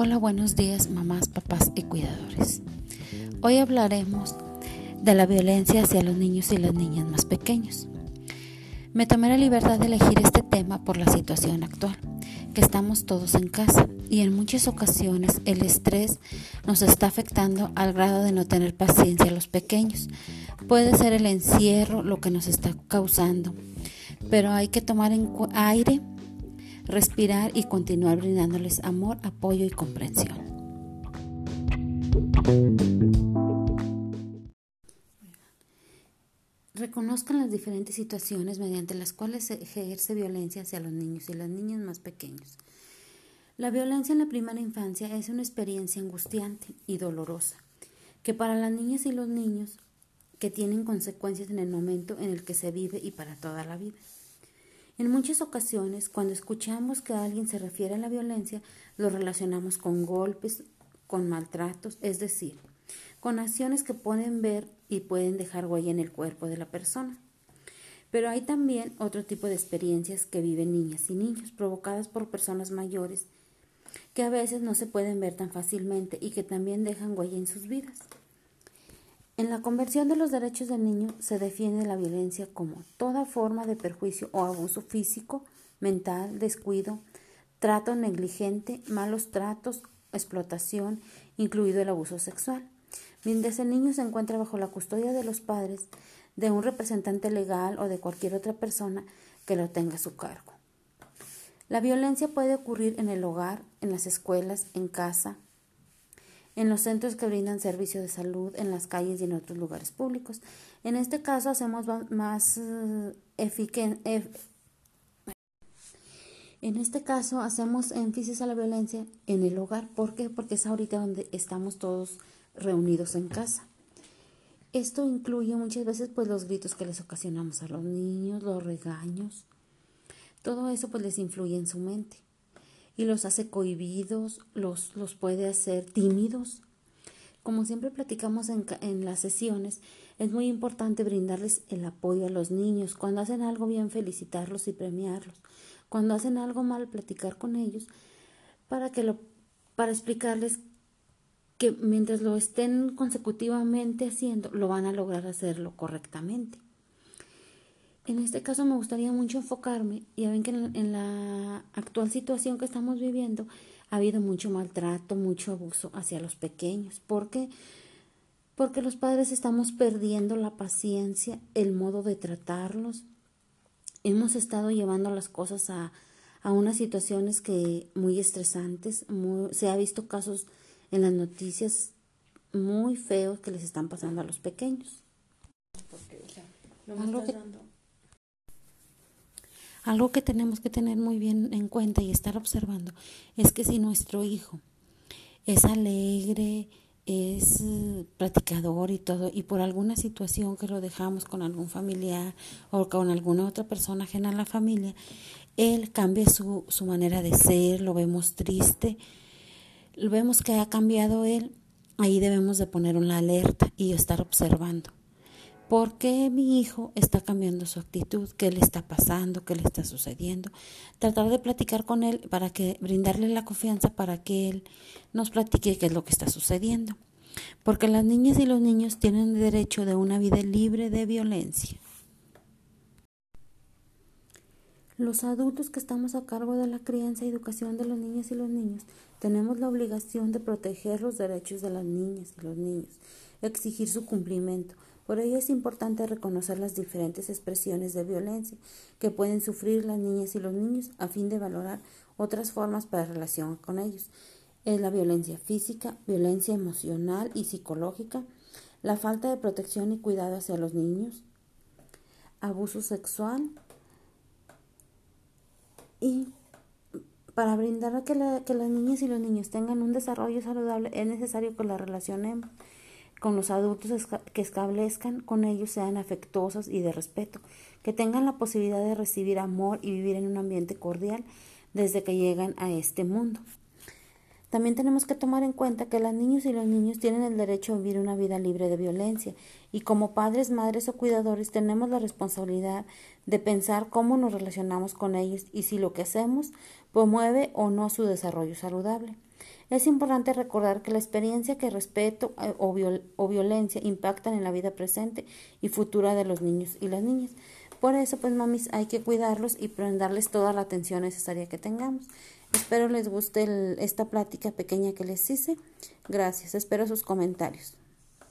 Hola, buenos días mamás, papás y cuidadores. Hoy hablaremos de la violencia hacia los niños y las niñas más pequeños. Me tomé la libertad de elegir este tema por la situación actual, que estamos todos en casa y en muchas ocasiones el estrés nos está afectando al grado de no tener paciencia a los pequeños. Puede ser el encierro lo que nos está causando, pero hay que tomar en aire respirar y continuar brindándoles amor, apoyo y comprensión. Reconozcan las diferentes situaciones mediante las cuales se ejerce violencia hacia los niños y las niñas más pequeños. La violencia en la primera infancia es una experiencia angustiante y dolorosa, que para las niñas y los niños que tienen consecuencias en el momento en el que se vive y para toda la vida. En muchas ocasiones, cuando escuchamos que alguien se refiere a la violencia, lo relacionamos con golpes, con maltratos, es decir, con acciones que pueden ver y pueden dejar huella en el cuerpo de la persona. Pero hay también otro tipo de experiencias que viven niñas y niños, provocadas por personas mayores, que a veces no se pueden ver tan fácilmente y que también dejan huella en sus vidas. En la Convención de los Derechos del Niño se define la violencia como toda forma de perjuicio o abuso físico, mental, descuido, trato negligente, malos tratos, explotación, incluido el abuso sexual. Mientras el niño se encuentra bajo la custodia de los padres, de un representante legal o de cualquier otra persona que lo tenga a su cargo. La violencia puede ocurrir en el hogar, en las escuelas, en casa, en los centros que brindan servicio de salud, en las calles y en otros lugares públicos. En este caso hacemos más uh, en este caso hacemos énfasis a la violencia en el hogar. ¿Por qué? Porque es ahorita donde estamos todos reunidos en casa. Esto incluye muchas veces pues los gritos que les ocasionamos a los niños, los regaños. Todo eso pues les influye en su mente y los hace cohibidos, los, los puede hacer tímidos. Como siempre platicamos en, en las sesiones, es muy importante brindarles el apoyo a los niños. Cuando hacen algo bien, felicitarlos y premiarlos. Cuando hacen algo mal, platicar con ellos para que lo, para explicarles que mientras lo estén consecutivamente haciendo, lo van a lograr hacerlo correctamente. En este caso me gustaría mucho enfocarme, ya ven que en la, actual situación que estamos viviendo ha habido mucho maltrato, mucho abuso hacia los pequeños. ¿Por qué? Porque los padres estamos perdiendo la paciencia, el modo de tratarlos. Hemos estado llevando las cosas a, a unas situaciones que muy estresantes. se ha visto casos en las noticias muy feos que les están pasando a los pequeños. Porque, algo que tenemos que tener muy bien en cuenta y estar observando es que si nuestro hijo es alegre, es eh, practicador y todo, y por alguna situación que lo dejamos con algún familiar o con alguna otra persona ajena a la familia, él cambia su, su manera de ser, lo vemos triste, lo vemos que ha cambiado él, ahí debemos de poner una alerta y estar observando. ¿Por qué mi hijo está cambiando su actitud? ¿Qué le está pasando? ¿Qué le está sucediendo? Tratar de platicar con él para que brindarle la confianza para que él nos platique qué es lo que está sucediendo. Porque las niñas y los niños tienen derecho de una vida libre de violencia. Los adultos que estamos a cargo de la crianza y educación de los niños y los niños tenemos la obligación de proteger los derechos de las niñas y los niños, exigir su cumplimiento, por ello es importante reconocer las diferentes expresiones de violencia que pueden sufrir las niñas y los niños a fin de valorar otras formas para relación con ellos. Es la violencia física, violencia emocional y psicológica, la falta de protección y cuidado hacia los niños, abuso sexual y para brindar a que, que las niñas y los niños tengan un desarrollo saludable es necesario que la relacionemos con los adultos que establezcan con ellos sean afectuosos y de respeto, que tengan la posibilidad de recibir amor y vivir en un ambiente cordial desde que llegan a este mundo. También tenemos que tomar en cuenta que las niñas y los niños tienen el derecho a vivir una vida libre de violencia y como padres, madres o cuidadores tenemos la responsabilidad de pensar cómo nos relacionamos con ellos y si lo que hacemos promueve o no su desarrollo saludable. Es importante recordar que la experiencia que respeto eh, o, o violencia impactan en la vida presente y futura de los niños y las niñas. Por eso, pues mamis, hay que cuidarlos y brindarles toda la atención necesaria que tengamos. Espero les guste esta plática pequeña que les hice. Gracias. Espero sus comentarios.